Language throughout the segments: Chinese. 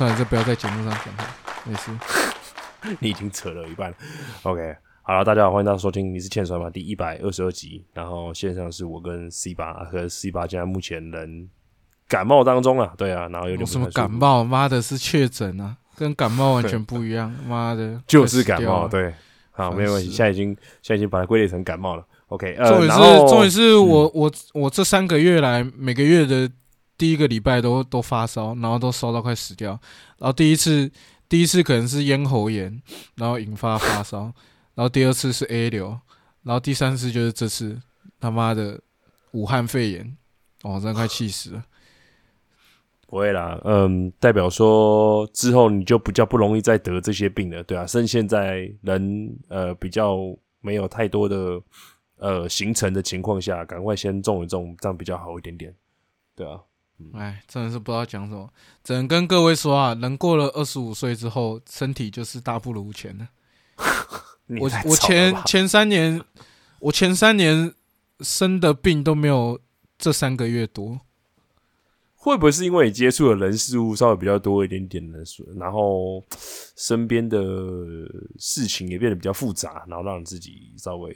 算了，这不要在节目上讲了，没事。你已经扯了一半了。OK，好了，大家好，欢迎大家收听《你是欠酸吗》第一百二十二集。然后线上是我跟 C 八，和 C 八现在目前人感冒当中啊，对啊，然后有点什么感冒？妈的，是确诊啊，跟感冒完全不一样。妈的，就是感冒。对，好，没有问题，现在已经现在已经把它归类成感冒了。OK，呃，重点是，然后嗯重点是我我我这三个月来，每个月的第一个礼拜都都发烧，然后都烧到快死掉。然后第一次第一次可能是咽喉炎，然后引发发烧，然后第二次是 A 流，然后第三次就是这次他妈的武汉肺炎，哦，真的快气死了。不会啦，嗯，代表说之后你就比较不容易再得这些病了，对啊，趁现在人呃比较没有太多的呃形成的情况下，赶快先种一种，这样比较好一点点，对啊，哎，真的是不知道讲什么，只能跟各位说啊，人过了二十五岁之后，身体就是大不如前了。我我前前三年，我前三年生的病都没有这三个月多。会不会是因为你接触的人事物稍微比较多一点点的，然后身边的事情也变得比较复杂，然后让自己稍微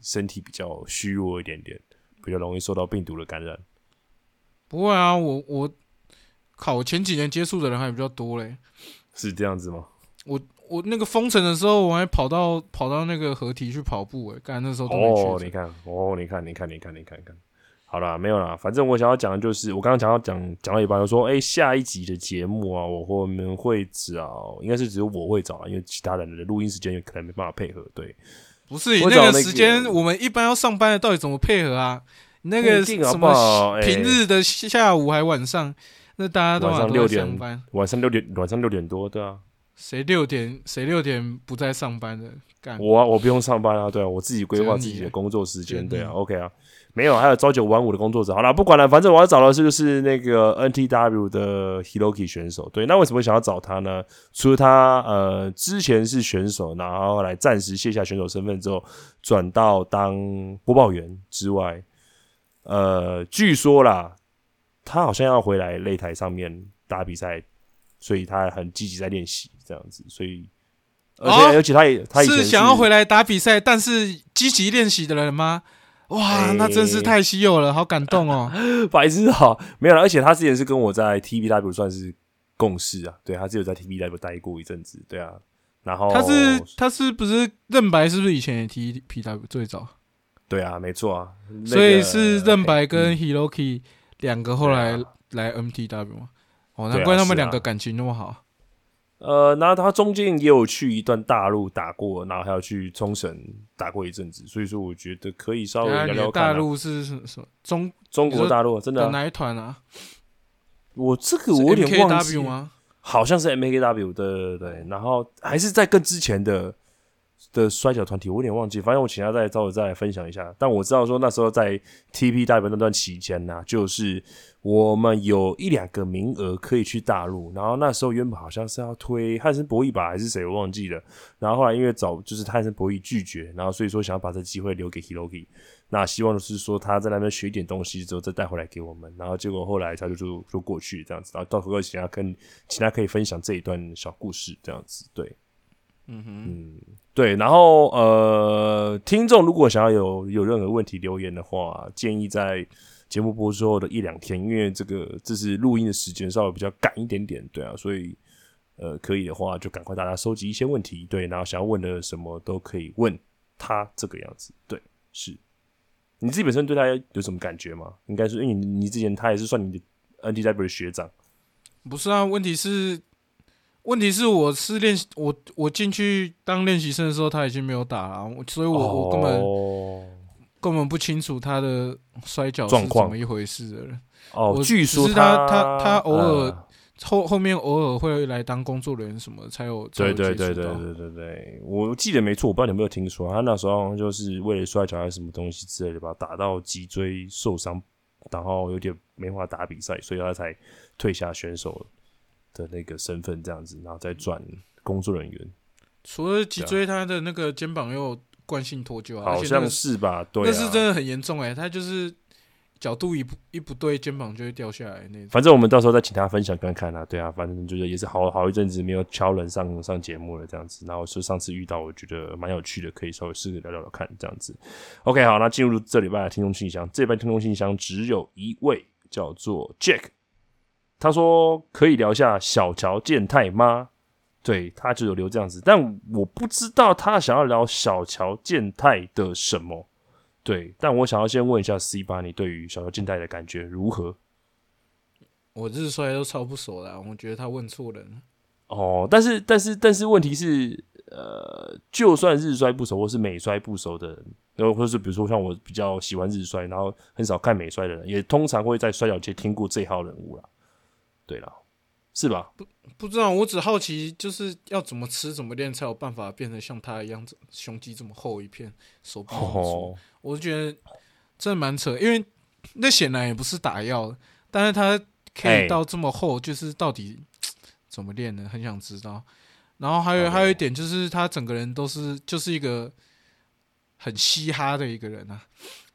身体比较虚弱一点点，比较容易受到病毒的感染。不会啊，我我靠，我前几年接触的人还比较多嘞。是这样子吗？我我那个封城的时候，我还跑到跑到那个河堤去跑步诶，干那时候都没哦，你看，哦，你看，你看，你看，你看，你看，好啦，没有啦，反正我想要讲的就是，我刚刚讲到讲讲到一半，就说，哎、下一集的节目啊，我我们会找，应该是只有我会找啊，因为其他人的录音时间可能没办法配合，对，不是你那个时间，我们一般要上班的，到底怎么配合啊？你那个什么平日的下午还晚上，那大家都晚上嘛都在6点上班，晚上六点，晚上六点多，对啊，谁六点谁六点不在上班的？干。我啊，我不用上班啊，对啊，我自己规划自己的工作时间，对啊，OK 啊，没有，还有朝九晚五的工作者，好啦，不管了，反正我要找的是就是那个 NTW 的 Hiroki 选手，对，那为什么想要找他呢？除了他呃之前是选手，然后后来暂时卸下选手身份之后，转到当播报员之外，呃，据说啦，他好像要回来擂台上面打比赛，所以他很积极在练习这样子，所以。而且、哦而且他也他是想要回来打比赛，但是积极练习的人吗？哇，哎那真是太稀有了，好感动哦！白痴好，没有了。而且他之前是跟我在 TBW 算是共事啊，对他只有在 TBW 待过一阵子，对啊。然后他是他是不是任白？是不是以前也踢 PW 最早？对啊，没错啊。那个所以是任白哎跟 Hiroki 两个后来来 MTW 嘛？哦，难怪他们两个感情那么好。呃，然后他中间也有去一段大陆打过，然后还有去冲绳打过一阵子，所以说我觉得可以稍微。大陆是什什么中中国大陆真的啊、哪一团啊？我这个我有点忘记吗？好像是 M A K W 对对对，然后还是在更之前的的摔跤团体，我有点忘记，反正我请他再找我再来分享一下。但我知道说那时候在 TPW 那段期间呢、就是我们有一两个名额可以去大陆，然后那时候原本好像是要推汉森博弈吧，还是谁我忘记了，然后后来因为找就是汉森博弈拒绝，然后所以说想要把这机会留给 Hiroki。那希望的是说他在那边学一点东西之后再带回来给我们，然后结果后来他就就就过去这样子，然后到时候请他跟请他可以分享这一段小故事这样子，对，嗯哼，嗯，对，然后呃，听众如果想要有有任何问题留言的话，建议在节目播出后的一两天，因为这个这是录音的时间稍微比较赶一点点，对啊，所以呃可以的话就赶快大家收集一些问题，对，然后想要问的什么都可以问他这个样子，对，是。你自己本身对他有什么感觉吗？应该是因为你你之前他也是算你的 NTW 的学长，不是啊，问题是，问题是我是练习我我进去当练习生的时候，他已经没有打了，所以我、我根本哦。根本不清楚他的摔跤是状况。怎么一回事的人。哦，我据说是他他他偶尔呃后后面偶尔会来当工作人员什么，才有才对有对对对对对对，我记得没错，我不知道你有没有听说，他那时候好像就是为了摔跤还是什么东西之类的吧，打到脊椎受伤，然后有点没法打比赛，所以他才退下选手的那个身份这样子，然后再转工作人员，除了脊椎，他的那个肩膀又惯性脱臼啊，好像是吧？对、啊，那是真的很严重哎、他就是角度一不一不对，肩膀就会掉下来那种。反正我们到时候再请他分享看看啊，对啊，反正就是也是好好一阵子没有敲人上上节目了这样子，然后是上次遇到，我觉得蛮有趣的，可以稍微试着聊聊看这样子。OK，好，那进入这礼拜的听众信箱，这礼拜听众信箱只有一位，叫做 Jack，他说可以聊一下小乔健太吗？对他就有留这样子，但我不知道他想要聊小乔健太的什么。对，但我想要先问一下 C 八，你对于小乔健太的感觉如何？我日衰都超不熟的，我觉得他问错人了。哦，但是但是但是问题是，呃，就算日衰不熟或是美衰不熟的人，然后或是比如说像我比较喜欢日衰，然后很少看美衰的人，也通常会在摔角界听过这号人物啦。对了，是吧？不不知道，我只好奇，就是要怎么吃怎么练才有办法变成像他一样，胸肌这么厚一片，手臂粗。我觉得真的蛮扯，因为那显然也不是打药，但是他可以到这么厚，就是到底怎么练呢，很想知道。然后还有还有一点就是，他整个人都是就是一个很嘻哈的一个人啊，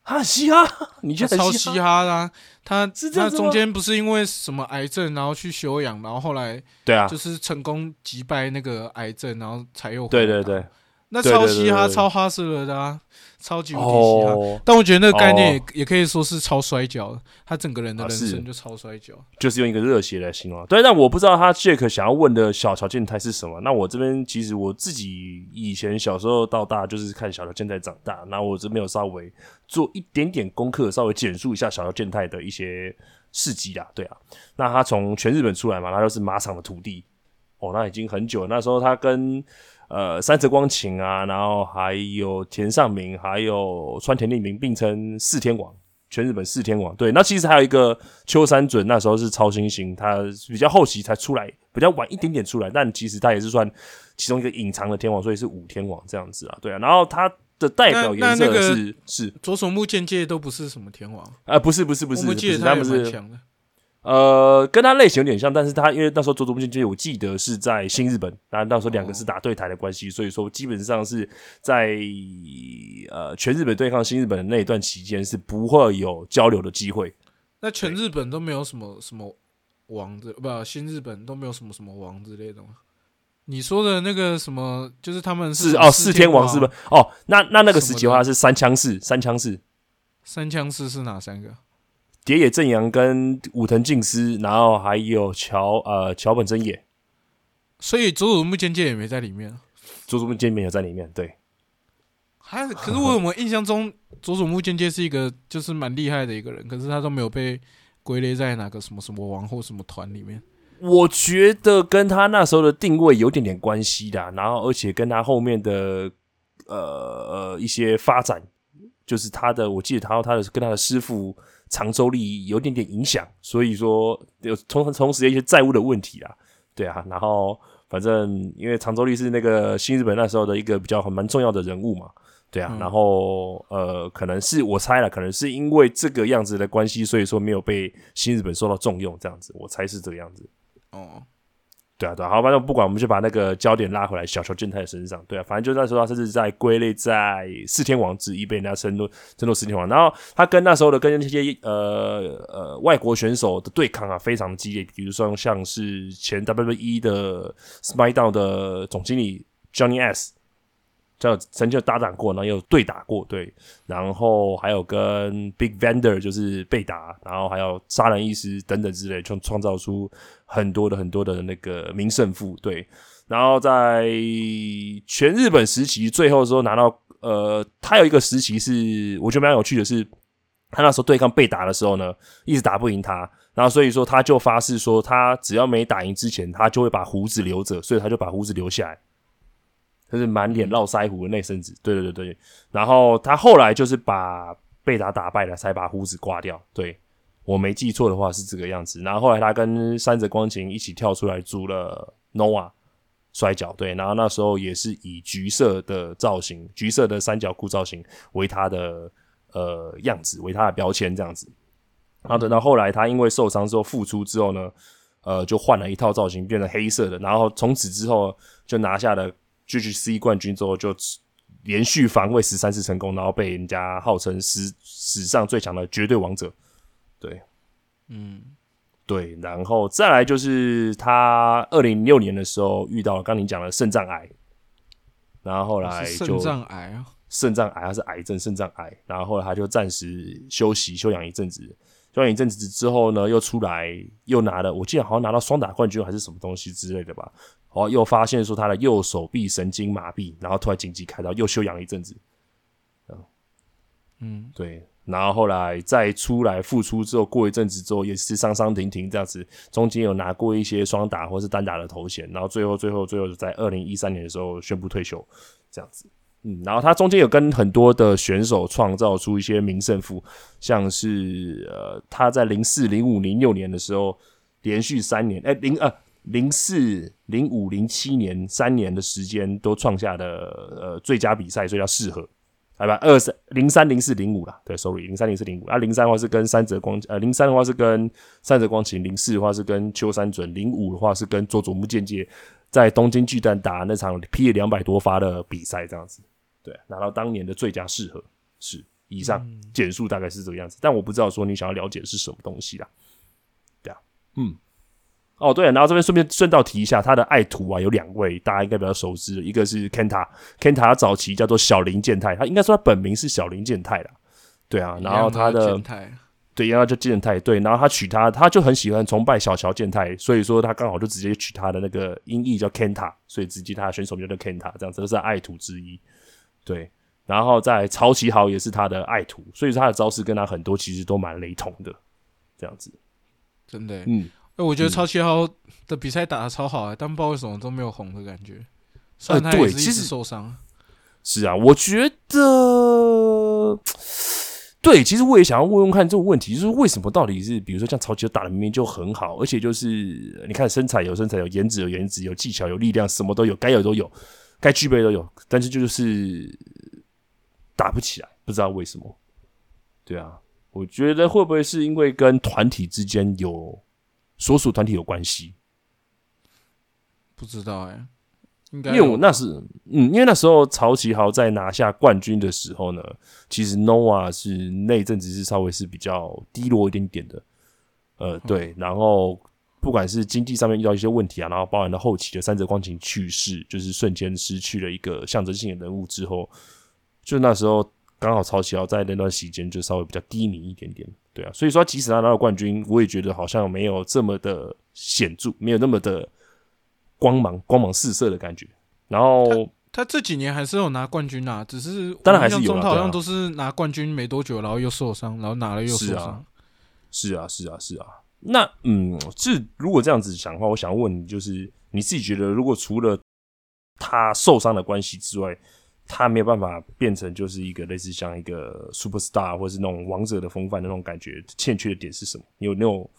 他嘻哈，你觉得超嘻哈的？他他中间不是因为什么癌症，然后去休养，然后后来对啊，就是成功击败那个癌症，然后才又对对对。那超嘻哈、超哈斯勒的啊，超级无敌嘻哈。但我觉得那个概念也也可以说是超摔跤，他整个人的人生就超摔跤，就是用一个热血来形容。对，但我不知道他 Jack 想要问的小乔健太是什么。那我这边其实我自己以前小时候到大就是看小乔健太长大，那我这边有稍微做一点点功课，稍微简述一下小乔健太的一些事迹啦。对啊，那他从全日本出来嘛，他就是马场的徒弟哦，那已经很久。那时候他跟呃，三泽光晴啊，然后还有田尚明，还有川田利明并称四天王，全日本四天王。对，那其实还有一个秋山准，那时候是超新星，他比较后期才出来，比较晚一点点出来，但其实他也是算其中一个隐藏的天王，所以是五天王这样子啊。对啊，然后他的代表颜色是是左手木剑介都不是什么天王啊，不是不是不是，我记得他们是强的。呃，跟他类型有点像，但是他因为那时候佐佐木俊介，我记得是在新日本，然后那时候两个是打对台的关系，所以说基本上是在呃全日本对抗新日本的那一段期间是不会有交流的机会。那全日本都没有什么什么王子，不，新日本都没有什么什么王之类的吗？你说的那个什么，就是他们是哦四天王是不？哦，那那那个时期的话是三枪士，三枪士，三枪士是哪三个？蝶野正阳跟武藤敬司，然后还有桥呃桥本真也，所以佐佐木健介也没在里面。佐佐木健介有在里面，对。还可是我我们印象中佐佐木健介是一个就是蛮厉害的一个人，可是他都没有被归类在哪个什么什么王或什么团里面。我觉得跟他那时候的定位有点点关系的，然后而且跟他后面的呃呃一些发展，就是他的我记得他他的跟他的师傅。长周力有点点影响，所以说有同同时一些债务的问题啊，对啊，然后反正因为长周利是那个新日本那时候的一个比较很蛮重要的人物嘛，对啊，然后呃，可能是我猜了，可能是因为这个样子的关系，所以说没有被新日本受到重用，这样子，我猜是这个样子，哦。对啊，对啊，好，反正不管，我们就把那个焦点拉回来，小球健太的身上。对啊，反正就那时候他甚至在归类在四天王之一，被人家称作称作四天王。然后他跟那时候的跟那些呃呃外国选手的对抗啊，非常激烈。比如说像是前 WWE 的 SmackDown 的总经理 Johnny S。叫曾经有搭档过，然后有对打过，对，然后还有跟 Big Vendor 就是被打，然后还有杀人意识等等之类，就创造出很多的很多的那个名胜负，对。然后在全日本时期最后的时候拿到，呃，他有一个时期是我觉得蛮有趣的，是他那时候对抗被打的时候呢，一直打不赢他，然后所以说他就发誓说，他只要没打赢之前，他就会把胡子留着，所以他就把胡子留下来。就是满脸络腮胡的那身子，对对对对。然后他后来就是把贝达打败了，才把胡子刮掉。对我没记错的话是这个样子。然后后来他跟三泽光晴一起跳出来组了 Nova 摔跤，对。然后那时候也是以橘色的造型，橘色的三角裤造型为他的呃样子，为他的标签这样子。然后等到后来他因为受伤之后复出之后呢，呃，就换了一套造型，变成黑色的。然后从此之后就拿下了。GGC 冠军之后就连续防卫十三次成功，然后被人家号称史史上最强的绝对王者。对，嗯，对，然后再来就是他二零零六年的时候遇到了刚你讲的肾脏癌，然后后来就肾脏癌啊，肾脏癌，他是癌症肾脏癌，然后后来他就暂时休息休养一阵子，休养一阵子之后呢，又出来又拿了，我记得好像拿到双打冠军还是什么东西之类的吧，然后又发现说他的右手臂神经麻痹，然后突然紧急开刀，又休养了一阵子，嗯，对，然后后来再出来复出之后，过一阵子之后也是伤伤停停这样子，中间有拿过一些双打或是单打的头衔，然后最后最后最后在二零一三年的时候宣布退休，这样子。嗯，然后他中间有跟很多的选手创造出一些名胜负，像是呃他在零四、零五、零六年的时候连续三年，哎零呃零四、零五、零七年三年的时间都创下的呃最佳比赛所以叫适合。好吧，二三零三零四零五啦，对，sorry，零三零四零五啊，零三的话是跟三泽光，呃，零三的话是跟三泽光晴，零四的话是跟秋山准，零五的话是跟佐佐木健介在东京巨蛋打那场劈了两百多发的比赛，这样子，对，拿到当年的最佳适合是以上简述大概是这个样子，但我不知道说你想要了解的是什么东西啦，对啊，嗯。哦，对、然后这边顺便顺道提一下，他的爱徒啊有两位，大家应该比较熟知，一个是 Kenta，Kenta 早期叫做小林健太，他应该说他本名是小林健太啦，对啊，然后他的对，然后就健太，对，然后他娶她，他就很喜欢崇拜小乔健太，所以说他刚好就直接取他的那个音译叫 Kenta，所以直接他的选手名叫 Kenta，这样子，这是爱徒之一，对，然后在曹奇豪也是他的爱徒，所以他的招式跟他很多其实都蛮雷同的，这样子，真的欸，嗯。哎，我觉得超七号的比赛打的超好啊，但不知道为什么都没有红的感觉。虽然他对也是一其实直受伤，是啊，我觉得，对，其实我也想要问问看这个问题，就是为什么到底是，比如说像曹吉打的明明就很好，而且就是你看身材有身材，有颜值有颜值，有技巧有力量，什么都有，该有都有，该具备都有，但是就是打不起来，不知道为什么。对啊，我觉得会不会是因为跟团体之间有所属团体有关系？不知道哎，应因该因为我那是，嗯，因为那时候曹奇豪在拿下冠军的时候呢，其实 Nova 是那一阵子是稍微是比较低落一点点的，呃，对，然后不管是经济上面遇到一些问题啊，然后包含了后期的三泽光晴去世，就是瞬间失去了一个象征性的人物之后，就那时候刚好曹启豪在那段时间就稍微比较低迷一点点，对啊，所以说即使他拿到冠军，我也觉得好像没有这么的显著，没有那么的光芒光芒四射的感觉。然后他这几年还是有拿冠军啊，只是当然还是有啦对啊像都是拿冠军没多久，然后又受伤，然后拿了又受伤。是啊，是啊，是啊。那嗯，是如果这样子想的话，我想问你，就是你自己觉得，如果除了他受伤的关系之外，他没有办法变成就是一个类似像一个 super star 或是那种王者的风范的那种感觉，欠缺的点是什么？你有那种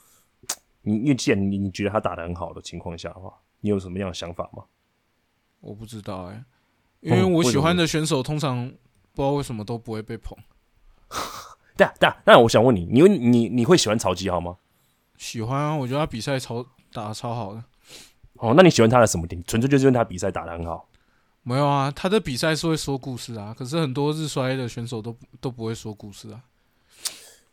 你因为既然你你觉得他打的很好的情况下的话，你有什么样的想法吗？我不知道哎，因为我喜欢的选手通常不知道为什么都不会被捧。对啊，对啊。那我想问你，你你你会喜欢曹基好吗？喜欢啊，我觉得他比赛超打的超好的。哦，那你喜欢他的什么点？纯粹就是因为他比赛打的很好。没有啊，他的比赛是会说故事啊，可是很多日衰的选手都都不会说故事啊。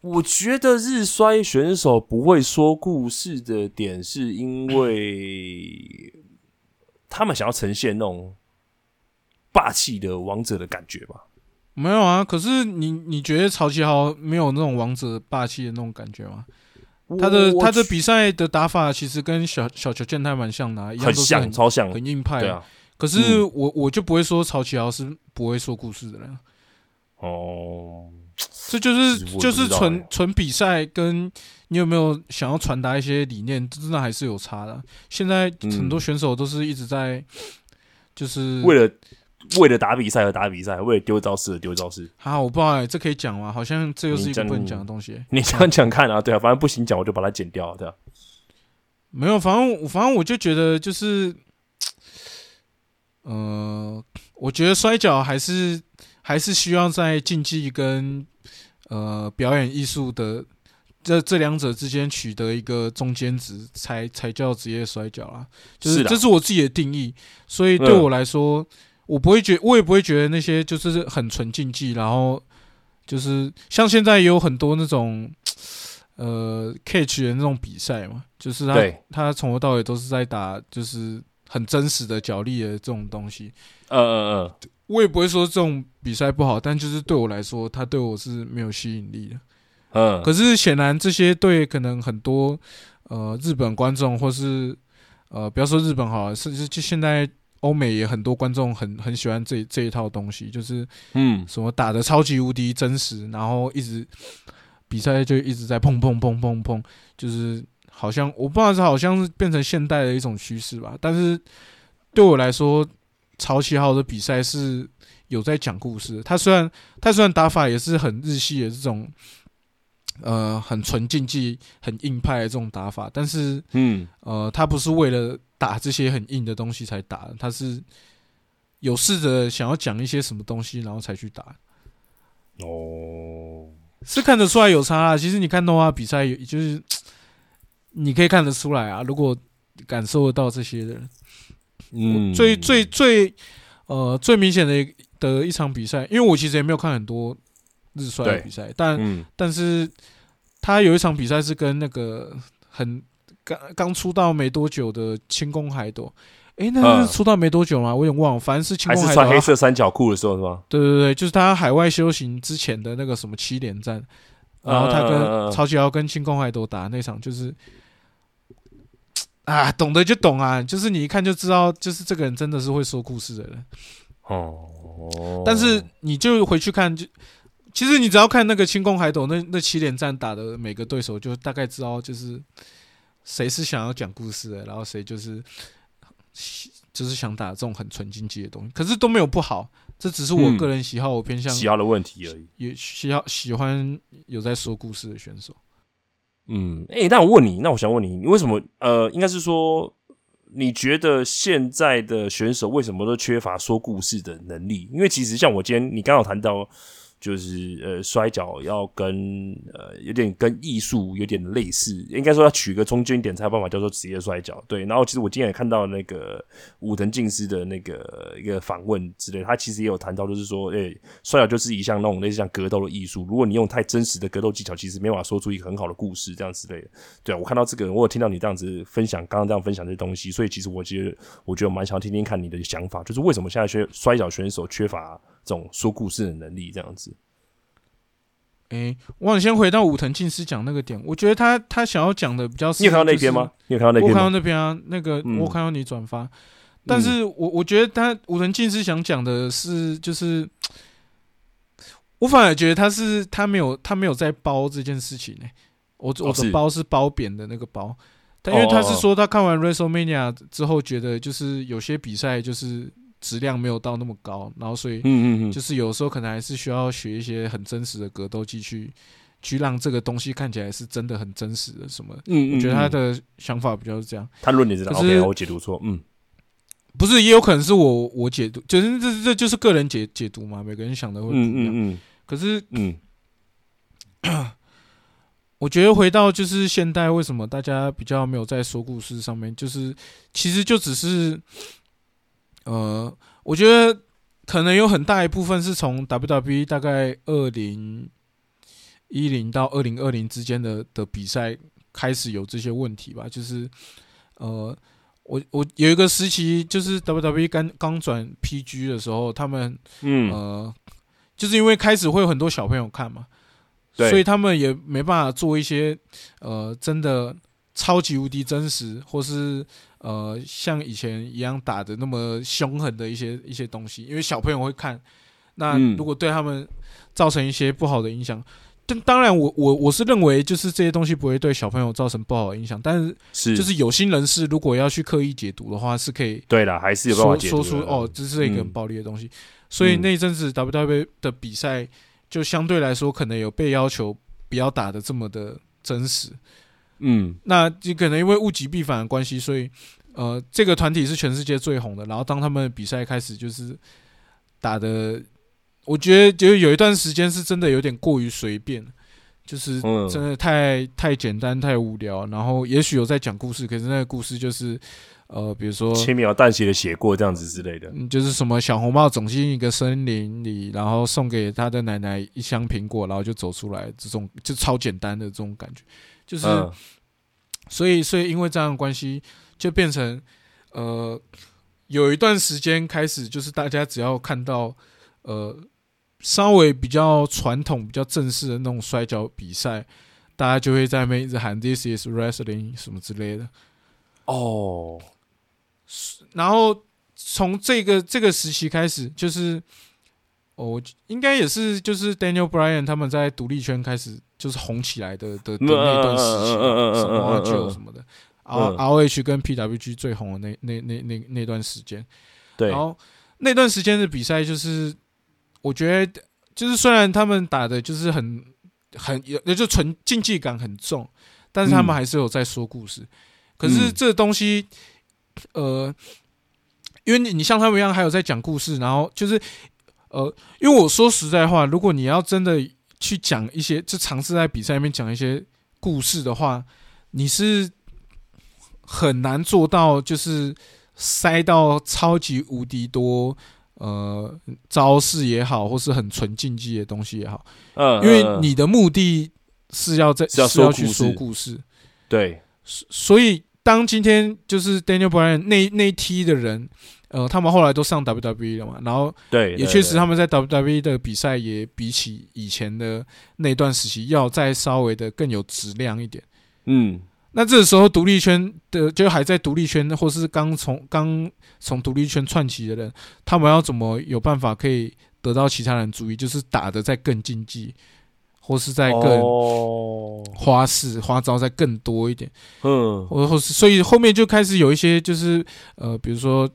我觉得日衰选手不会说故事的点，是因为他们想要呈现那种霸气的王者的感觉吧。没有啊，可是你你觉得曹奇豪没有那种王者霸气的那种感觉吗？他的他的比赛的打法其实跟小小球健太蛮像的、啊，一样很都是很像超像，很硬派。对啊，可是我我就不会说曹奇豪是不会说故事的人，哦，这就是是就是纯欸。纯比赛，跟你有没有想要传达一些理念，真的还是有差的。现在很多嗯。选手都是一直在就是为了为了打比赛而打比赛，为了丢招式而丢招式。啊，我不知道哎、这可以讲吗？好像这又是一你这样个不能讲的东西、你这样讲看啊，对啊，反正不行讲我就把它剪掉，对啊。没有，反正反正我就觉得就是，呃，我觉得摔跤还是还是需要在竞技跟呃表演艺术的这这两者之间取得一个中间值，才才叫职业摔跤啊。就是的这是我自己的定义，所以对嗯我来说，我不会觉，我也不会觉得那些就是很纯竞技，然后就是像现在也有很多那种。呃 catch 的那种比赛嘛，就是他他从头到尾都是在打就是很真实的角力的这种东西。嗯嗯嗯，我也不会说这种比赛不好，但就是对我来说，它对我是没有吸引力的。嗯，可是显然这些对可能很多呃日本观众，或是呃不要说日本好了，甚至就现在欧美也很多观众很很喜欢这这一套东西，就是嗯什么打的超级无敌真实，然后一直比赛就一直在砰砰砰砰砰，就是好像我不知道是好像是变成现代的一种趋势吧。但是对我来说，曹奇豪的比赛是有在讲故事。他虽然他虽然打法也是很日系的这种，呃，很纯竞技、很硬派的这种打法，但是嗯呃，他不是为了打这些很硬的东西才打，他是有试着想要讲一些什么东西，然后才去打。哦，是看得出来有差啊。其实你看动画比赛，有就是你可以看得出来啊。如果感受得到这些的人，嗯，最最最呃最明显的一的一场比赛，因为我其实也没有看很多日摔的比赛，但嗯但是他有一场比赛是跟那个很刚刚出道没多久的轻功海斗。哎，那嗯是出道没多久吗？我有点忘了，反正是轻还功海斗啊。是穿黑色三角裤的时候是吗？对对对，就是他海外修行之前的那个什么七连战，然后他跟嗯曹启豪跟清宫海斗打那场，就是啊，懂得就懂啊，就是你一看就知道，就是这个人真的是会说故事的人。哦，但是你就回去看，就其实你只要看那个清宫海斗那那七连战打的每个对手，就大概知道就是谁是想要讲故事的，然后谁就是 就是想打这种很纯经济的东西，可是都没有不好，这只是我嗯个人喜好，我偏向喜好的问题而已。也喜好喜欢有在说故事的选手。嗯，哎、那我问你，那我想问你，你为什么？呃，应该是说，你觉得现在的选手为什么都缺乏说故事的能力？因为其实像我今天你刚好谈到，就是呃摔跤要跟呃有点跟艺术有点类似，应该说要取个中间点才有办法叫做职业摔跤。对，然后其实我今天也看到那个武藤敬司的那个一个访问之类，他其实也有谈到，就是说，诶、摔跤就是一项那种类似像格斗的艺术，如果你用太真实的格斗技巧，其实没办法说出一个很好的故事，这样之类的。对啊，我看到这个，我有听到你这样子分享，刚刚这样分享这些东西，所以其实我其实，我觉得蛮想要听听看你的想法，就是为什么现在学摔跤选手缺乏种说故事的能力，这样子。诶、我想先回到武藤静司讲那个点，我觉得他他想要讲的比较是，你有看到那篇吗？你有看到那就是？我？看到那边啊，那个、嗯我看到你转发，但是我我觉得他武藤静司想讲的是，就是我反而觉得他是他没有他没有在包这件事情呢、我我是的包是包扁的那个包，但因为他是说他看完 WrestleMania 之后，觉得就是有些比赛就是质量没有到那么高，然后所以嗯嗯嗯，就是有时候可能还是需要学一些很真实的格斗技去去让这个东西看起来是真的很真实的什么。的。嗯嗯，我觉得他嗯。的想法比较是这样，他论点是可 OK，是我解读错，嗯。不是也有可能是我我解读，就是这这就是个人解解读嘛，每个人想的会不嗯一样。嗯嗯。可是嗯。我觉得回到就是现代，为什么大家比较没有在说故事上面，就是其实就只是，呃，我觉得可能有很大一部分是从 WWE 大概二零一零到二零二零之间的的比赛开始有这些问题吧，就是呃。我我有一个时期，就是 WWE 刚刚转 PG 的时候，他们嗯，呃，就是因为开始会有很多小朋友看嘛，所以他们也没办法做一些呃真的超级无敌真实，或是呃像以前一样打的那么凶狠的一些一些东西，因为小朋友会看，那嗯如果对他们造成一些不好的影响。但当然我，我我是认为，就是这些东西不会对小朋友造成不好的影响，但是是就是有心人士如果要去刻意解读的话，是可以对了，还是有办法说解读说出哦，这是一个很嗯暴力的东西。所以那一阵子 WWE 的比赛就相对来说可能有被要求不要打的这么的真实。嗯那就可能因为物极必反的关系，所以呃，这个团体是全世界最红的。然后当他们比赛开始就是打的，我觉得就是有一段时间是真的有点过于随便，就是嗯真的太太简单太无聊，然后也许有在讲故事，可是那个故事就是呃，比如说轻描淡写的写过这样子之类的。嗯，就是什么小红帽走进一个森林里，然后送给他的奶奶一箱苹果，然后就走出来，这种就超简单的这种感觉，就是、嗯所以所以因为这样的关系，就变成呃有一段时间开始，就是大家只要看到呃稍微比较传统、比较正式的那种摔跤比赛，大家就会在那边一直喊 “This is wrestling” 什么之类的。哦，然后从这个这个时期开始，就是哦，应该也是就是 Daniel Bryan 他们在独立圈开始就是红起来的的的那段时期什么嗯嗯嗯 Joe 什么的，R 嗯。R H 跟 PWG 最红的那那那那那段时间，对。然，后那段时间的比赛，就是我觉得就是虽然他们打的就是很很有，就纯竞技感很重，但是他们嗯。还是有在说故事。可是嗯。这东西，呃，因为你你像他们一样，还有在讲故事，然后就是呃，因为我说实在话，如果你要真的去讲一些，就尝试在比赛里面讲一些故事的话，你是很难做到，就是塞到超级无敌多呃招式也好，或是很纯竞技的东西也好，嗯，因为嗯你的目的是要在是要去说故事。对，所以当今天就是 Daniel Bryan 那那一批的人，呃，他们后来都上 WWE 了嘛，然后对，也确实他们在 WWE 的比赛也比起以前的那段时期要再稍微的更有质量一点。嗯那这时候独立圈的就还在独立圈，或是刚从刚从独立圈窜起的人，他们要怎么有办法可以得到其他人注意？就是打的再更竞技，或是在更哦，花式、花招再更多一点。嗯或或是所以后面就开始有一些就是呃，比如说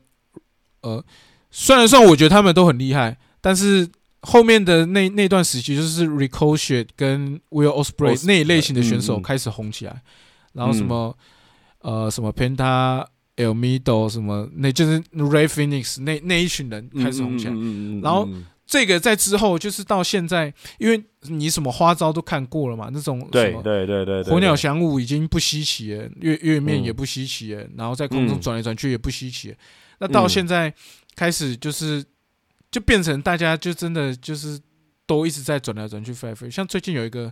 呃，虽然算我觉得他们都很厉害，但是后面的那那段时期就是 Ricochet 跟 Will Ospreay 那一类型的选手开始红起来，然后什么、呃什么 Penta El Mido 什么，那就是 Ray Phoenix 那那一群人开始红起来。嗯然后这个在之后就是到现在，因为你什么花招都看过了嘛，那种什对么对对对，火鸟翔舞已经不稀奇了，月月面嗯也不稀奇了，然后在空中嗯转来转去也不稀奇了。那到嗯现在开始就是就变成大家就真的就是都一直在转来转去飞来飞去。像最近有一个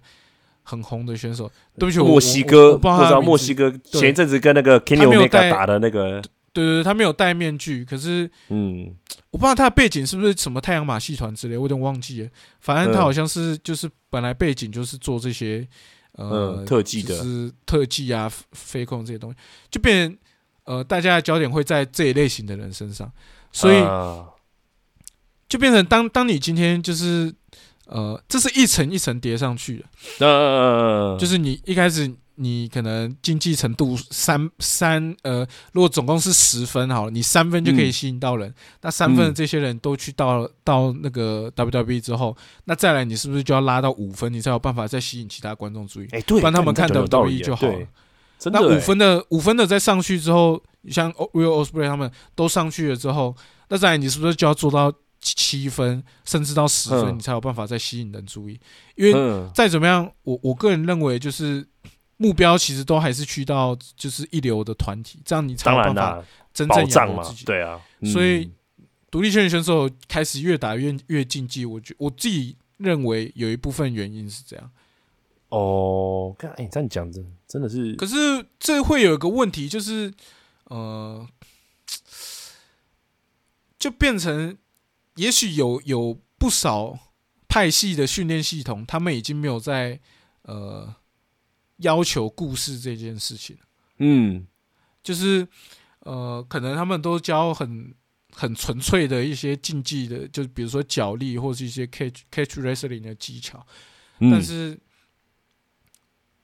很红的选手，对不起，我墨西哥，我不知道墨西哥前一阵子跟那个 Kenny 他没有 Omega 带打的那个，对对对，他没有戴面具，可是嗯我不知道他的背景是不是什么太阳马戏团之类，我有点忘记了。反正他嗯好像是就是本来背景就是做这些呃嗯特技的就是特技啊、飞控这些东西，就变成呃大家的焦点会在这一类型的人身上，所以啊就变成当当你今天就是呃，这是一层一层叠上去的，呃就是你一开始。你可能经济程度三三呃，如果总共是十分好了，你三分就可以嗯吸引到人。那三分这些人都去到到那个 WWE 之后，那再来你是不是就要拉到五分，你才有办法再吸引其他观众注意？哎，对，不然他们看 WWE 就好了对真的欸那五分的五分的再上去之后，像 Real Ospreay 他们都上去了之后，那再来你是不是就要做到七七分，甚至到十分，嗯你才有办法再吸引人注意？因为嗯再怎么样，我我个人认为就是目标其实都还是去到就是一流的团体，这样你才有办法真正养活自己。，对啊，所以嗯独立圈的选手开始越打越越竞技，我觉我自己认为有一部分原因是这样。哦，看，哎，这样讲真真的是可是这会有一个问题，就是呃，就变成也许有有不少派系的训练系统，他们已经没有在呃要求故事这件事情，嗯。就是呃，可能他们都教很很纯粹的一些竞技的，就是比如说脚力或是一些 catch catch wrestling 的技巧，嗯，但是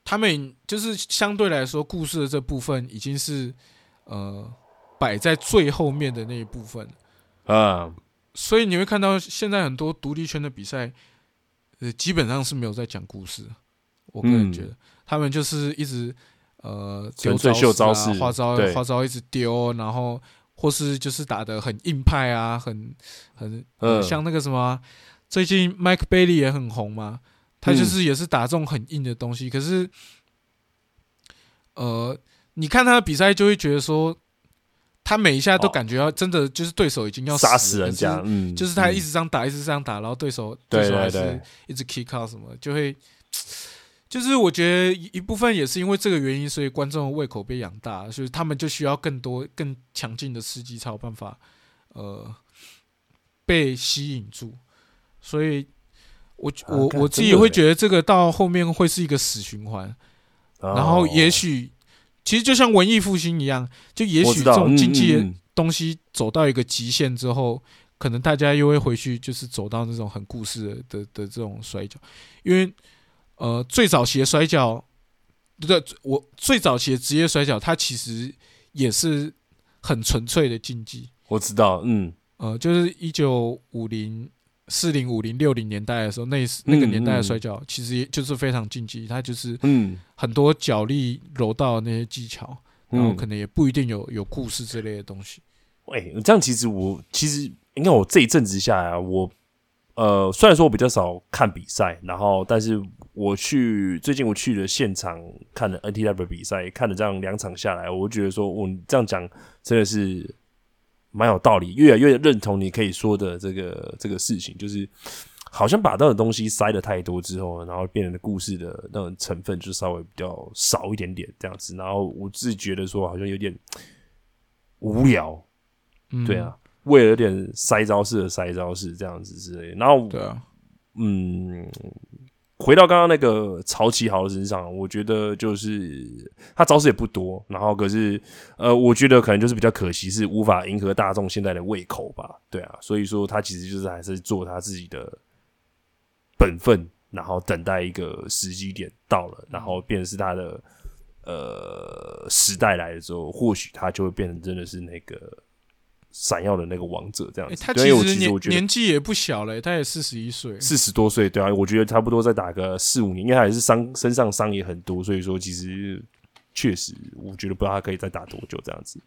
他们就是相对来说，故事的这部分已经是呃摆在最后面的那一部分，啊，所以你会看到现在很多独立圈的比赛，呃，基本上是没有在讲故事。我个人觉得，他们就是一直呃丢纯粹秀招招式啊花招花招一直丢，然后或是就是打的很硬派啊，很很、像那个什么啊，最近 Mike Bailey 也很红嘛。他就是也是打这种很硬的东西。可是，呃，你看他的比赛就会觉得说，他每一下都感觉要真的就是对手已经要杀死死人家，嗯，就是他一嗯直这样打，一直这样打，然后对手对对手还是一直 kick out 什么，就会，就是我觉得一一部分也是因为这个原因，所以观众的胃口被养大，所以他们就需要更多更强劲的司机才有办法，呃，被吸引住。所以我，我我自己会觉得这个到后面会是一个死循环，然后也哦许其实就像文艺复兴一样，就也许这种经济东西走到一个极限之后，可能大家又会回去，就是走到那种很故事的的的这种摔跤，因为呃，最早期的摔跤，对，我最早期的职业摔跤，它其实也是很纯粹的竞技，我知道，嗯，呃，就是一九五零、四零、五零、六零年代的时候，那那个年代的摔跤，其实也就是非常竞技，它就是嗯。很多脚力、柔道那些技巧，然后嗯。可能也不一定有有故事之类的东西。哎、这样其实我其实你看我这一阵子下来啊，我呃虽然说我比较少看比赛，然后但是我去最近我去了现场看了 NTW 比赛，看了这样两场下来，我觉得说我这样讲真的是蛮有道理，越来越认同你可以说的这个这个事情，就是好像把那种东西塞的太多之后，然后变成故事的那种成分就稍微比较少一点点这样子，然后我自己觉得说好像有点无聊。嗯，对啊，为了有点塞招式的塞招式这样子之类的。然后，对啊，嗯，回到刚刚那个曹启豪的身上，我觉得就是他招式也不多，然后可是呃，我觉得可能就是比较可惜，是无法迎合大众现在的胃口吧。对啊，所以说他其实就是还是做他自己的本分，然后等待一个时机点到了，然后变成是他的呃时代来的时候，或许他就会变成真的是那个闪耀的那个王者这样子。诶他其实年纪也不小了，他也四十一岁。四十多岁，对啊，我觉得差不多再打个四五年，因为他也是伤身上伤也很多，所以说其实确实，我觉得不知道他可以再打多久这样子。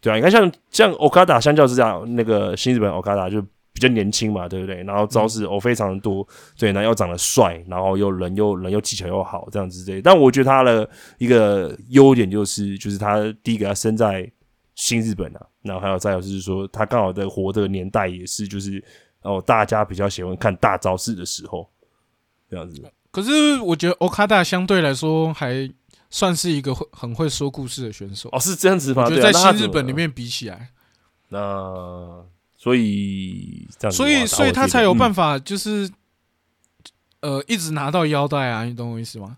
对啊，你看像像 Okada 相较之下，那个新日本 Okada 就比较年轻嘛，对不对？然后招式哦非常的多，对，然后又长得帅，然后又人又人又技巧又好，这样子之类。但我觉得他的一个优点就是，就是他第一个他生在新日本啊，然后还有再有就是说，他刚好在活的年代也是就是哦大家比较喜欢看大招式的时候，这样子。可是我觉得 Okada 相对来说还算是一个会很会说故事的选手。哦，是这样子吗？我觉得在新日本里，面比起来，那所以这样子，所以所以他才有办法。法，就是呃一直拿到腰带啊，你懂我意思吗？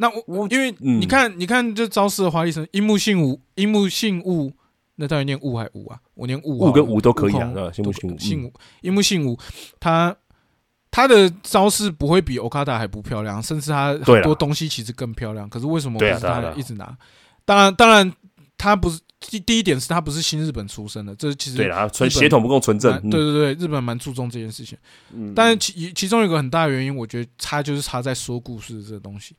那我我因为嗯你看，你看这招式的华丽神樱木信吾，樱木信吾，那到底念武还武啊？我念武好了，悟跟武都可以啊，悟空对吧？信不信？吾，樱木信吾，他他的招式不会比 Okada 还不漂亮，甚至他很多东西其实更漂亮。可是为什么不是他一直拿？当然，当然，他不是第第一点是他不是新日本出身的，这其实对啦，纯血统不够纯正。对对对，日本蛮注重这件事情。嗯，但是其其中有一个很大的原因，我觉得差就是差在说故事这个东西。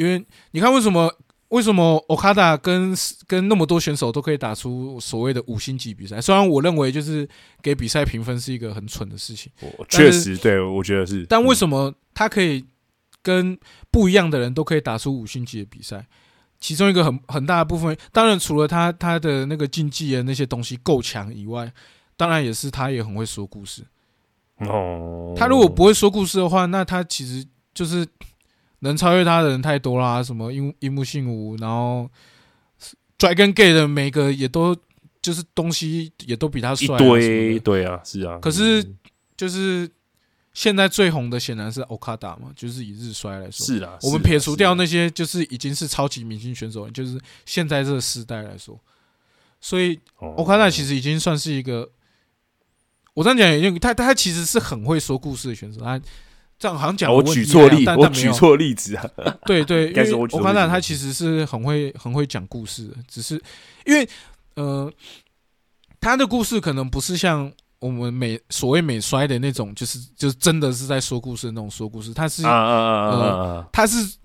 因为你看，为什么为什么 Okada 跟跟那么多选手都可以打出所谓的五星级比赛？虽然我认为就是给比赛评分是一个很蠢的事情，我确实对我觉得是。但为？什么他可以跟不一样的人都可以打出五星级的比赛？其中一个很很大的部分，当然除了他他的那个竞技的那些东西够强以外，当然也是他也很会说故事。哦，他如果不会说故事的话，那他其实就是能超越他的人太多啦，什么樱樱木信吾，然后 Dragon Gate 的每个也都就是东西也都比他帅、啊，什么堆，对啊，是啊。可是嗯。就是现在最红的显然是 Okada 嘛，就是以日衰来说，是啊，我们撇除掉，那些就是已经是超级明星选手，就是现在这个时代来说，所以哦。Okada 其实已经算是一个，我这样讲，因为他他其实是很会说故事的选手，他这样好像讲啊我举错例，我但但没有举错例子啊。对 对，因为我举错例 Okada 子他其实是很会很会讲故事的，只是因为呃，他的故事可能不是像我们美所谓美衰的那种，就是就是真的是在说故事的那种说故事，他是啊啊啊啊啊啊！他是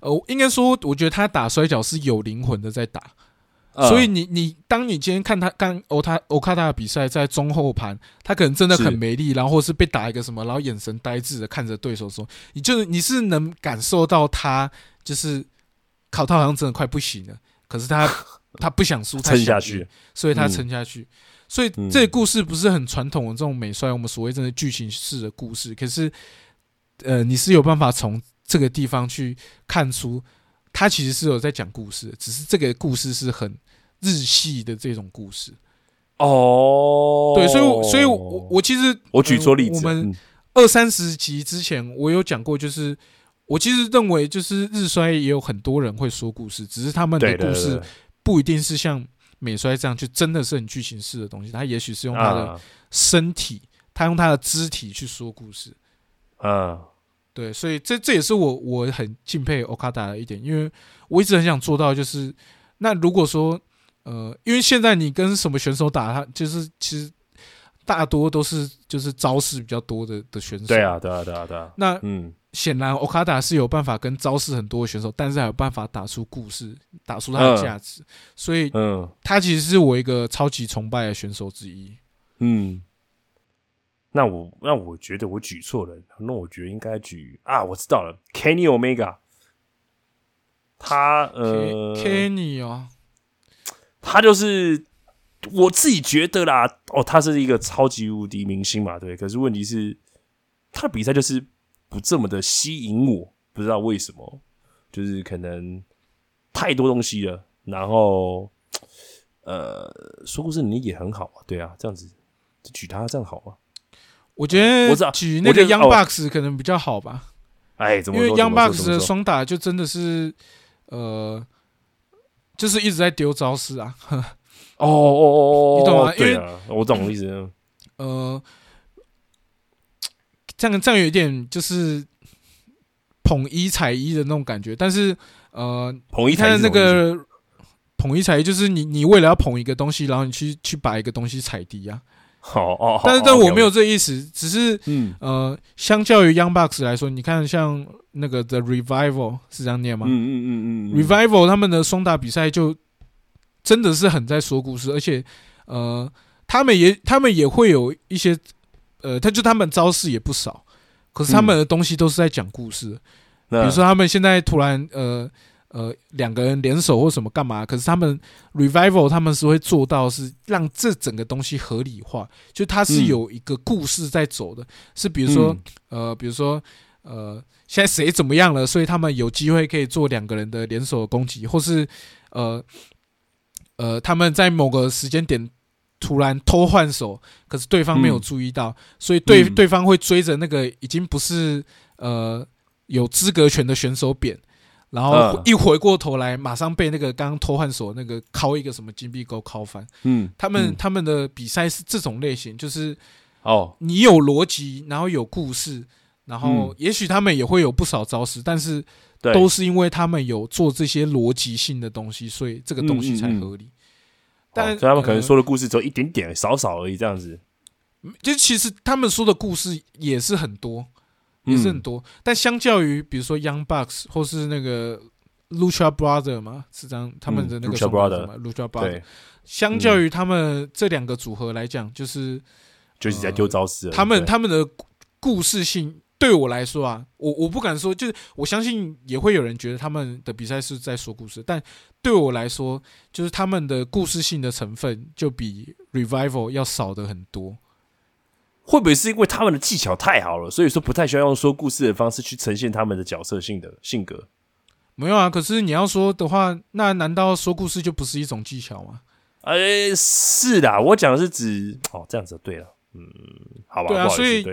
呃，应该说，我觉得他打摔跤是有灵魂的在打，呃所以你你当你今天看他刚欧他欧卡达的比赛，在中后盘，他可能真的很没力，然后或是被打一个什么，然后眼神呆滞的看着对手说，你就是你是能感受到他就是考他好像真的快不行了，可是他 他不想输，他撑下去，所以他嗯。撑下去。所以嗯。这个故事不是很传统的这种美衰，我们所谓真的剧情式的故事，可是呃，你是有办法从这个地方去看出，他其实是有在讲故事，只是这个故事是很日系的这种故事。哦，对，所以我所以我我其实我举错例子，呃我们嗯二三十集之前我有讲过，就是我其实认为就是日衰也有很多人会说故事，只是他们的故事不一定是像美衰这样，就真的是很剧情式的东西。他也许是用他的啊身体，他用他的肢体去说故事。啊，对，所以这这也是我我很敬佩 Okada 的一点，因为我一直很想做到，就是那如果说呃，因为现在你跟什么选手打，他就是其实大多都是就是招式比较多的的选手。对啊，对啊，对啊，对啊，那嗯，显然 Okada 是有办法跟招式很多的选手，但是还有办法打出故事，打出他的价值，所以嗯。他其实是我一个超级崇拜的选手之一。嗯，那我那我觉得我举错了，那我觉得应该举啊，我知道了，Kenny Omega，他呃 Kenny 哦，他就是我自己觉得啦，哦，他是一个超级无敌明星嘛，对。可是问题是，他的比赛就是不这么的吸引我，不知道为什么，就是可能太多东西了，然后呃，说故事能力也很好啊，对啊，这样子举他这样好吗？我觉得我知道举那个 Young 哦 Bucks 可能比较好吧。哎，怎么因为说 Young 怎么说 Bucks 怎么说。的双打就真的是，呃，就是一直在丢招式啊，哦哦哦哦，你懂吗？因为我懂意思。呃，这样这样有一点就是捧一踩一的那种感觉，但是呃，捧一你看那个捧一踩一，就是你你为了要捧一个东西，然后你去去把一个东西踩低啊，好哦，好但是但我没有这意思，只是嗯。呃，相较于 Young Bucks 来说，你看像那个 The Revival 是这样念吗？嗯嗯嗯嗯嗯。Revival 他们的双打比赛就真的是很在说故事，而且呃，他们也他们也会有一些呃，他就他们招式也不少，可是他们的东西都是在讲故事。比如说他们现在突然呃呃两个人联手或什么干嘛，可是他们 Revival 他们是会做到是让这整个东西合理化，就它是嗯有一个故事在走的，是比如说、嗯呃比如说呃现在谁怎么样了，所以他们有机会可以做两个人的联手攻击，或是呃呃他们在某个时间点。突然偷换手，可是对方没有嗯注意到，所以对、嗯对方会追着那个已经不是呃有资格权的选手扁，然后嗯。一回过头来，马上被那个刚刚偷换手那个敲一个什么金币钩敲翻。嗯，他们、嗯。他们的比赛是这种类型，就是哦，你有逻辑，然后有故事，然后嗯。也许他们也会有不少招式，但是对，都是因为他们有做这些逻辑性的东西，所以这个东西才合理。但哦所以他们可能呃说的故事只有一点点，少少而已，这样子，就其实他们说的故事也是很多，也是很嗯多。但相较于比如说 Young Bucks 或是那个 Lucha Brother 嘛，是这样他们的那个嗯 Lucha Brother 嘛 Lucha Brother，对，相较于他们这两个组合来讲，就是就是在丢招式。他们他们的故事性对我来说啊，我我不敢说，就是我相信也会有人觉得他们的比赛是在说故事，但对我来说，就是他们的故事性的成分就比 Revival 要少的很多。会不会是因为他们的技巧太好了，所以说不太需要用说故事的方式去呈现他们的角色性的性格？没有啊，可是你要说的话，那难道说故事就不是一种技巧吗？哎、是的，我讲的是指哦，这样子对了，嗯，好吧，对啊所以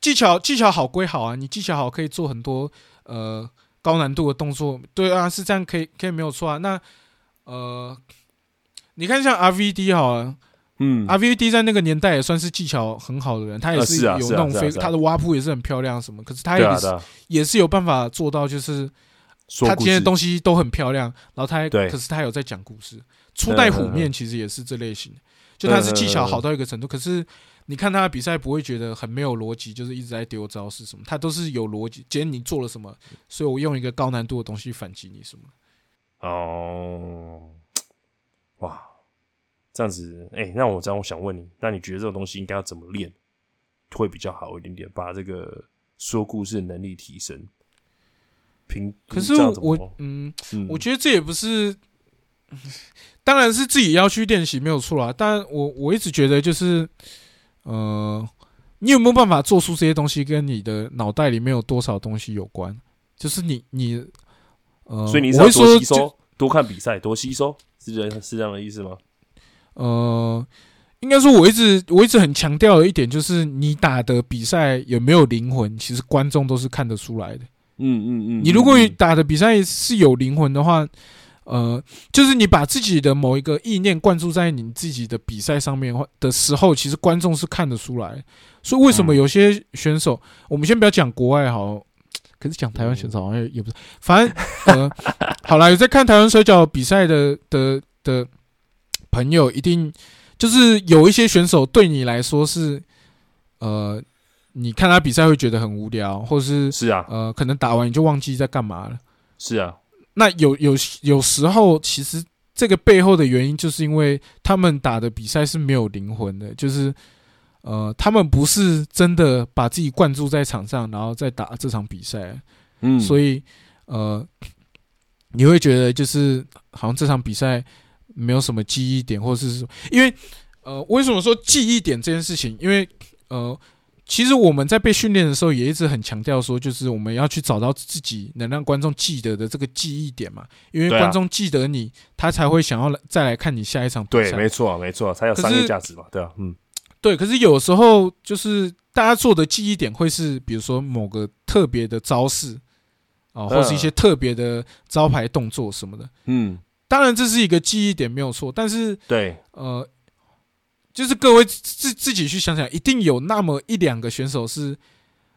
技巧技巧好归好啊，你技巧好可以做很多呃高难度的动作，对啊，是这样可以可以没有错啊。那呃，你看像 RVD 好了嗯，，RVD 在那个年代也算是技巧很好的人，他也啊是啊有是啊是啊是啊那种飞他的挖扑也是很漂亮什么，可是他也是、也是有办法做到，就是他今天的东西都很漂亮，然后他还可是他有在讲故事。初代虎面其实也是这类型的，就他是技巧好到一个程度，可是你看他的比赛不会觉得很没有逻辑，就是一直在丢招式什么，他都是有逻辑。今天你做了什么，所以我用一个高难度的东西反击你什么。哦，哇，这样子，哎、那我这样我想问你，那你觉得这种东西应该要怎么练会比较好一点点，把这个说故事的能力提升？平可是我，嗯，嗯我觉得这也不是，当然是自己要去练习没有错啦。但我我一直觉得就是，呃，你有没有办法做出这些东西，跟你的脑袋里面有多少东西有关？就是你你，呃，所以你要多吸收，多看比赛，多吸收，是这是这样的意思吗？呃，应该说，我一直我一直很强调的一点就是，你打的比赛有没有灵魂，其实观众都是看得出来的。嗯嗯嗯，你如果嗯打的比赛是有灵魂的话，呃，就是你把自己的某一个意念灌注在你自己的比赛上面的时候，其实观众是看得出来。所以为什么嗯有些选手，我们先不要讲国外好，可是讲台湾选手好像也不是，反正呃，好啦，有在看台湾摔跤比赛的的的朋友，一定就是有一些选手对你来说是呃，你看他比赛会觉得很无聊，或是是啊。呃，可能打完你就忘记在干嘛了。是啊，那有有有时候，其实这个背后的原因，就是因为他们打的比赛是没有灵魂的，就是呃，他们不是真的把自己灌注在场上，然后再打这场比赛，嗯，所以呃，你会觉得就是好像这场比赛没有什么记忆点，或者是说，因为呃，为什么说记忆点这件事情？因为呃。其实我们在被训练的时候，也一直很强调说，就是我们要去找到自己能让观众记得的这个记忆点嘛。因为观众记得你，他才会想要来再来看你下一场比对，赛。没错啊没错啊，才有商业价值嘛，对啊，嗯对，可是有时候就是大家做的记忆点会是，比如说某个特别的招式啊，或是一些特别的招牌动作什么的。嗯，当然，这是一个记忆点没有错，但是对，呃，就是各位自自己去想想，一定有那么一两个选手是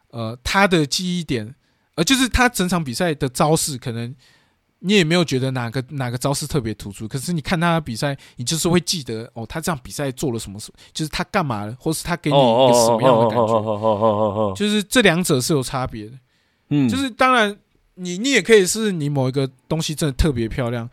呃他的记忆点，呃，就是他整场比赛的招式可能。你也没有觉得哪个哪个招式特别突出，可是你看他的比赛，你就是会记得哦，他这场比赛做了什么什，就是他干嘛了，或是他给你一个什么样的感觉，觉就是这两者是有差别的。嗯，就是当然，你你也可以是你某一个东西真的特别漂亮，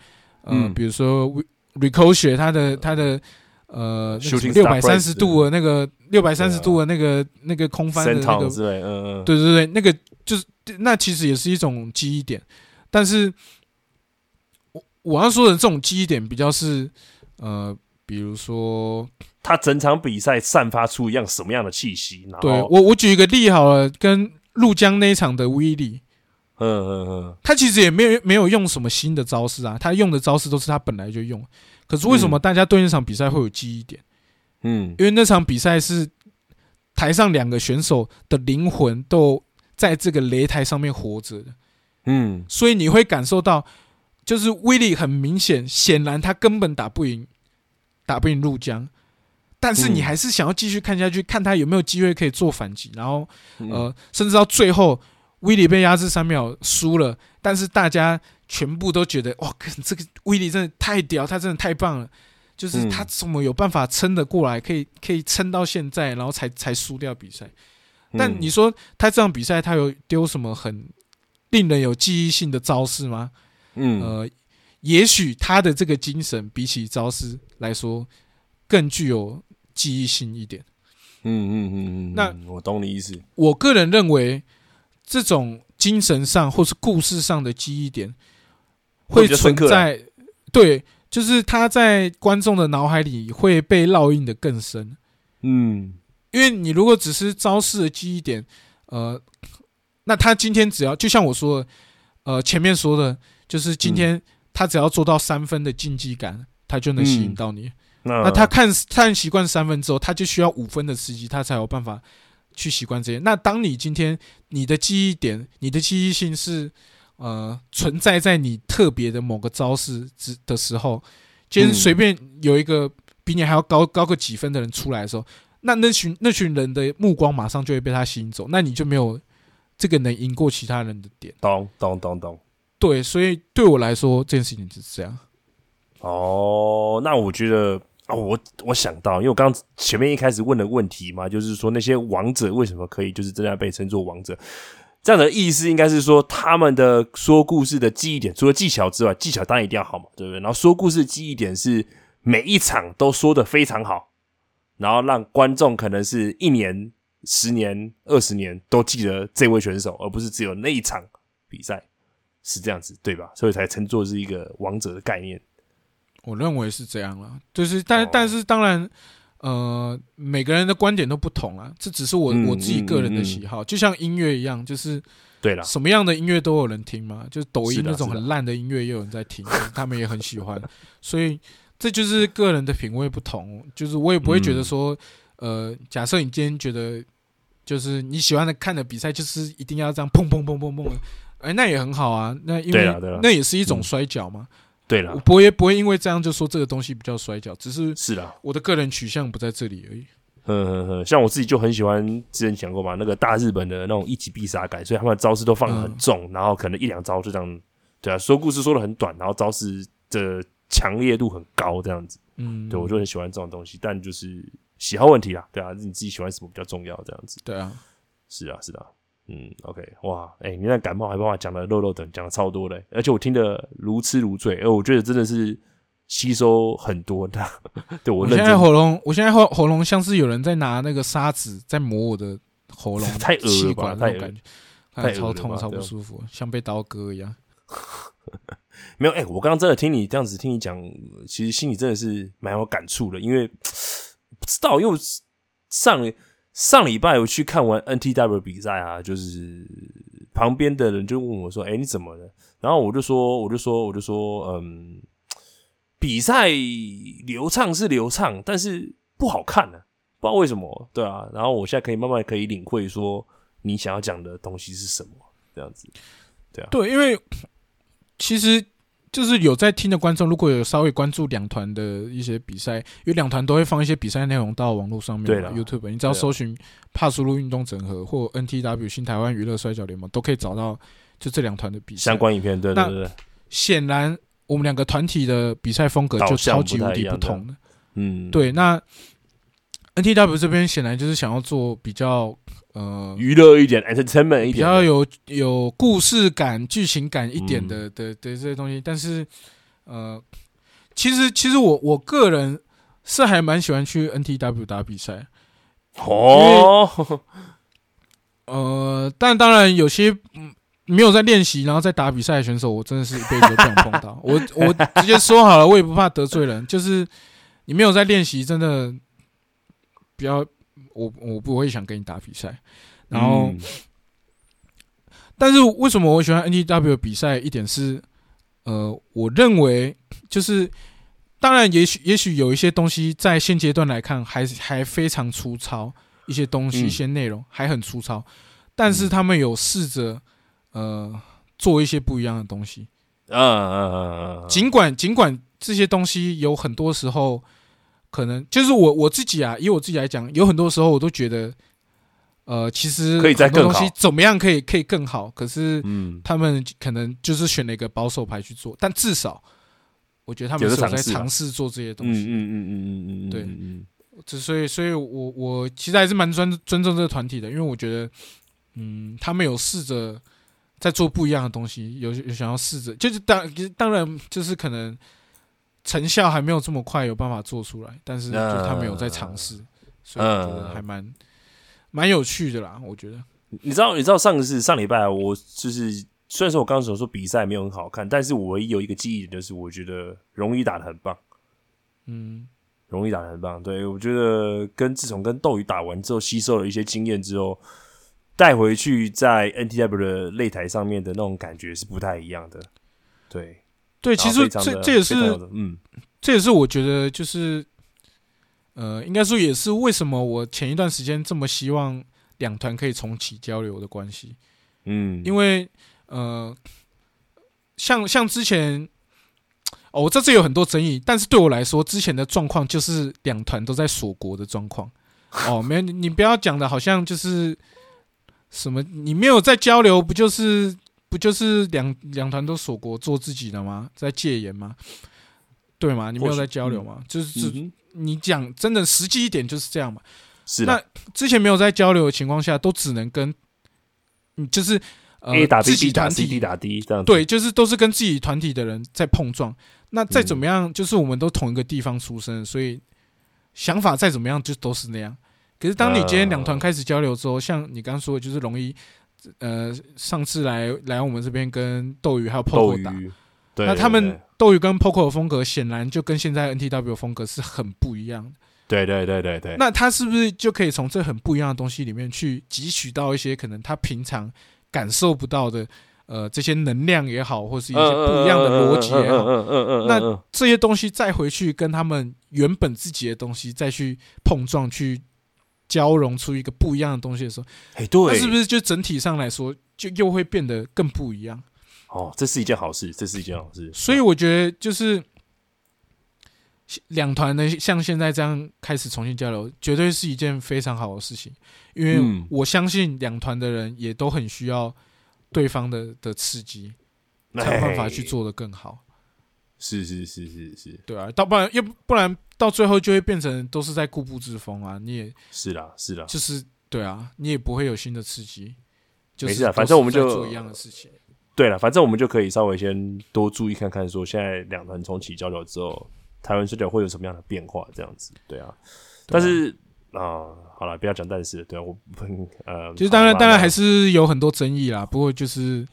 呃，嗯。比如说 Ricochet 它的他的呃六百三十度的那个六百三十度的那个那个空翻的那个，趟之类，嗯嗯，对对对，那个就是那其实也是一种记忆点，但是我我要说的这种记忆点比较是呃，比如说他整场比赛散发出一样什么样的气息，然后，对我我举一个例好了，跟陆江那一场的威力。嗯嗯嗯，他其实也没有没有用什么新的招式啊，他用的招式都是他本来就用。可是为什么大家对那场比赛会有记忆点？嗯因为那场比赛是台上两个选手的灵魂都在这个擂台上面活着的，嗯所以你会感受到，就是威力很明显，显然他根本打不赢，打不赢陆江。但是你嗯还是想要继续看下去，看他有没有机会可以做反击，然后嗯呃，甚至到最后，威利被压制三秒输了，但是大家全部都觉得哇，看这个威利真的太屌，他真的太棒了，就是嗯他怎么有办法撑得过来，可以可以撑到现在，然后才才输掉比赛。但嗯你说他这场比赛他有丢什么很令人有记忆性的招式吗？嗯呃，也许他的这个精神比起招式来说更具有记忆性一点。嗯嗯嗯嗯，那我懂你意思，我个人认为，这种精神上或是故事上的记忆点，会会存在对，就是他在观众的脑海里会被烙印的更深。嗯因为你如果只是招式的记忆点，呃，那他今天只要就像我说的，呃，前面说的，就是今天他只要做到三分的竞技感，他就能吸引嗯到你。那那他看看习惯三分之后，他就需要五分的刺激，他才有办法去习惯这些。那当你今天你的记忆点、你的记忆性是呃存在在你特别的某个招式之的时候，今天嗯随便有一个比你还要高高个几分的人出来的时候，那那群那群人的目光马上就会被他吸引走，那你就没有这个能赢过其他人的点。懂懂懂懂。对，所以对我来说，这件事情就是这样。哦，那我觉得哦，我我想到，因为我刚前面一开始问的问题嘛，就是说那些王者为什么可以就是真的被称作王者？这样的意思应该是说，他们的说故事的记忆点，除了技巧之外，技巧当然一定要好嘛，对不对？然后说故事记忆点是每一场都说的非常好，然后让观众可能是一年、十年、二十年都记得这位选手，而不是只有那一场比赛，是这样子对吧？所以才称作是一个王者的概念。我认为是这样了，就是但、哦。但是当然，呃，每个人的观点都不同啊，这只是我、嗯我自己个人的喜好，就像音乐一样，就是对了，什么样的音乐都有人听嘛，就是抖音那种很烂的音乐也有人在听，他们也很喜欢，所以这就是个人的品味不同，就是我也不会觉得嗯。说，呃，假设你今天觉得就是你喜欢的看的比赛就是一定要这样砰砰砰砰砰的，哎，那也很好啊，那因为那也是一种嗯。摔跤嘛，对了，我不会不会因为这样就说这个东西比较摔跤，只是是啦。我的个人取向不在这里而已。嗯嗯嗯，像我自己就很喜欢，之前讲过嘛，那个大日本的那种一击必杀感，所以他们的招式都放得很重，然后可能一两招就这样，对啊，说故事说的很短，然后招式的强烈度很高，这样子，嗯，对我就很喜欢这种东西，但就是喜好问题啦，对啊，你自己喜欢什么比较重要，这样子，对啊，是啊是啊，嗯，OK，哇，哎、你那感冒还帮我讲的肉肉等，讲的超多的，而且我听得如痴如醉，哎我觉得真的是吸收很多的，对我我现在喉咙，我现在喉喉咙像是有人在拿那个砂纸在磨我的喉咙 太恶了气吧太超痛超不舒服，像被刀割一样。没有，哎、我刚刚真的听你这样子听你讲，其实心里真的是蛮有感触的，因为不知道，因为上上礼拜我去看完 NTW 比赛啊，就是旁边的人就问我说：“哎、你怎么了？”然后我就说，我就说，我就说，嗯，比赛流畅是流畅，但是不好看呢、不知道为什么，对啊。然后我现在可以慢慢可以领会说你想要讲的东西是什么，这样子。对啊对，因为其实就是有在听的观众，如果有稍微关注两团的一些比赛，因为两团都会放一些比赛内容到网络上面对啦，YouTube，你只要搜寻帕苏路运动整合或 NTW 新台湾娱乐摔跤联盟，都可以找到就这两团的比赛相。关影片，对对那对对，显然，我们两个团体的比赛风格就超级无敌不同的。嗯，对，那 NTW 这边显然就是想要做比较呃娱乐一点，entertainment 一点比，较有有故事感、剧情感一点嗯。的、的的这些东西，但是呃，其实其实我我个人是还蛮喜欢去 NTW 打比赛，哦，呃，但当然有些嗯没有在练习，然后在打比赛的选手，我真的是一辈子都不想碰到。我我直接说好了，我也不怕得罪人，就是你没有在练习，真的不要我我不会想跟你打比赛。然后，嗯但是为什么我喜欢 NTW 比赛？一点是，呃，我认为就是，当然也许也许有一些东西在现阶段来看还还非常粗糙，一些东西、嗯一些内容还很粗糙，但是他们有试着呃做一些不一样的东西。嗯嗯嗯嗯，尽管尽管这些东西有很多时候可能就是我我自己啊，以我自己来讲，有很多时候我都觉得，呃，其实可以再很多更好。东西怎么样可以可以更好，可是嗯，他们可能就是选了一个保守牌去做，但至少我觉得他们是有在尝试做这些东嗯西。嗯嗯嗯嗯嗯，对。嗯之所以，所以我我其实还是蛮尊尊重这个团体的，因为我觉得，嗯，他们有试着在做不一样的东西，有有想要试着，就是当当然就是可能成效还没有这么快有办法做出来，但是就他没有在尝试，所以我觉得还蛮蛮有趣的啦，我觉得。你知道你知道上次上礼拜啊我就是虽然说我刚刚所说比赛没有很好看，但是我唯一有一个记忆点就是我觉得容易打的很棒。嗯，容易打的很棒。对我觉得跟自从跟斗鱼打完之后，吸收了一些经验之后，带回去在 NTW 的擂台上面的那种感觉是不太一样的。对，对，其实这这也是嗯这也是我觉得就是，呃，应该说也是为什么我前一段时间这么希望两团可以重启交流的关系，嗯，因为呃，像像之前。哦，我这次有很多争议，但是对我来说，之前的状况就是两团都在锁国的状况。哦，没你不要讲的好像就是什么，你没有在交流，不就是不就是两两团都锁国做自己的吗？在戒严吗？对吗？你没有在交流吗？就是你讲真的实际一点就是这样嘛。是那，之前没有在交流的情况下，都只能跟，你，就是呃 A 打 B 自己打团体 D 打 D 这样。对，就是都是跟自己团体的人在碰撞。那再怎嗯么样，就是我们都同一个地方出生，所以想法再怎么样就都是那样。可是当你今天两团开始交流之后，像你刚刚说的，就是容易，呃，上次来来我们这边跟斗鱼还有 POCO 打，对，那他们斗鱼跟 POCO 的风格显然就跟现在 NTW 风格是很不一样的。对对对对对，那他是不是就可以从这很不一样的东西里面去汲取到一些可能他平常感受不到的，呃，这些能量也好，或是一些不一样的逻辑也好，嗯嗯嗯嗯，那这些东西再回去跟他们原本自己的东西再去碰撞，去交融出一个不一样的东西的时候，哎对，那是不是就整体上来说就又会变得更不一样？哦，这是一件好事，这是一件好事。所以我觉得就是两团的像现在这样开始重新交流，绝对是一件非常好的事情，因为嗯我相信两团的人也都很需要对方的的刺激，才有办法去哎做得更好。是是是是是对啊，到不然要不不然到最后就会变成都是在固步自封啊，你也是啦是啦，就是对啊，你也不会有新的刺激。就是没事啊反正我们就做一样的事情。对了，反正我们就可以稍微先多注意看看，说现在两团重启交流之后，台湾摔角会有什么样的变化？这样子，对啊。但是啊、好了，不要讲但是，对啊，我不呃，就是当然，当然还是有很多争议啦。不过就是，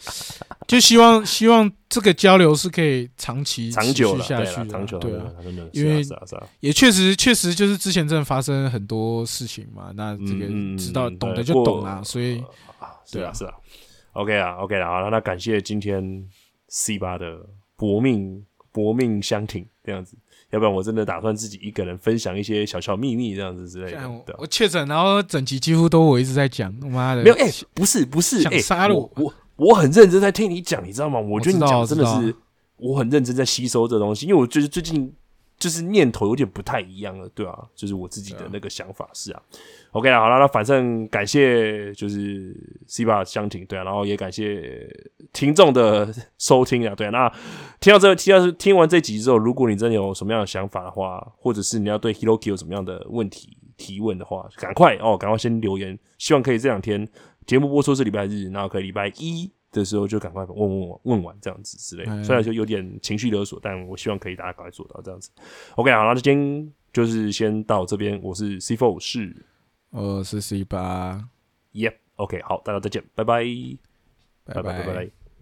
就希望希望这个交流是可以长期长久下，去的长久，对啊，真的，因为也确实确实就是之前真的发生很多事情嘛。那这个知道嗯懂的就懂啦，所以啊，是对啊啊是啊，OK 啊 OK 啦，好了，那感谢今天 C 八的搏命搏命相挺这样子，要不然我真的打算自己一个人分享一些小小秘密这样子之类的我，确诊，然后整集几乎都我一直在讲，他妈的没有，哎、不是不是，想哎、杀了我。我我我很认真在听你讲，你知道吗？我觉得你讲的真的是我，我很认真在吸收这东西，因为我觉得最近就是念头有点不太一样了，对啊，就是我自己的那个想法是啊。OK 啦，好了，那反正感谢就是 C 八相挺，对啊，然后也感谢听众的收听啊，对啊，那听到这听到听完这集之后，如果你真的有什么样的想法的话，或者是你要对 Hiroki 有什么样的问题提问的话，赶快哦，赶快先留言，希望可以这两天节目播出是礼拜日，然后可以礼拜一的时候就赶快问问我问完这样子之类虽然说有点情绪勒索，但我希望可以大家赶快做到这样子。OK，好，那今天就是先到这边，我是 C Four 是我是 C 八，Yep，OK，、好，大家再见，拜拜，拜拜拜拜拜。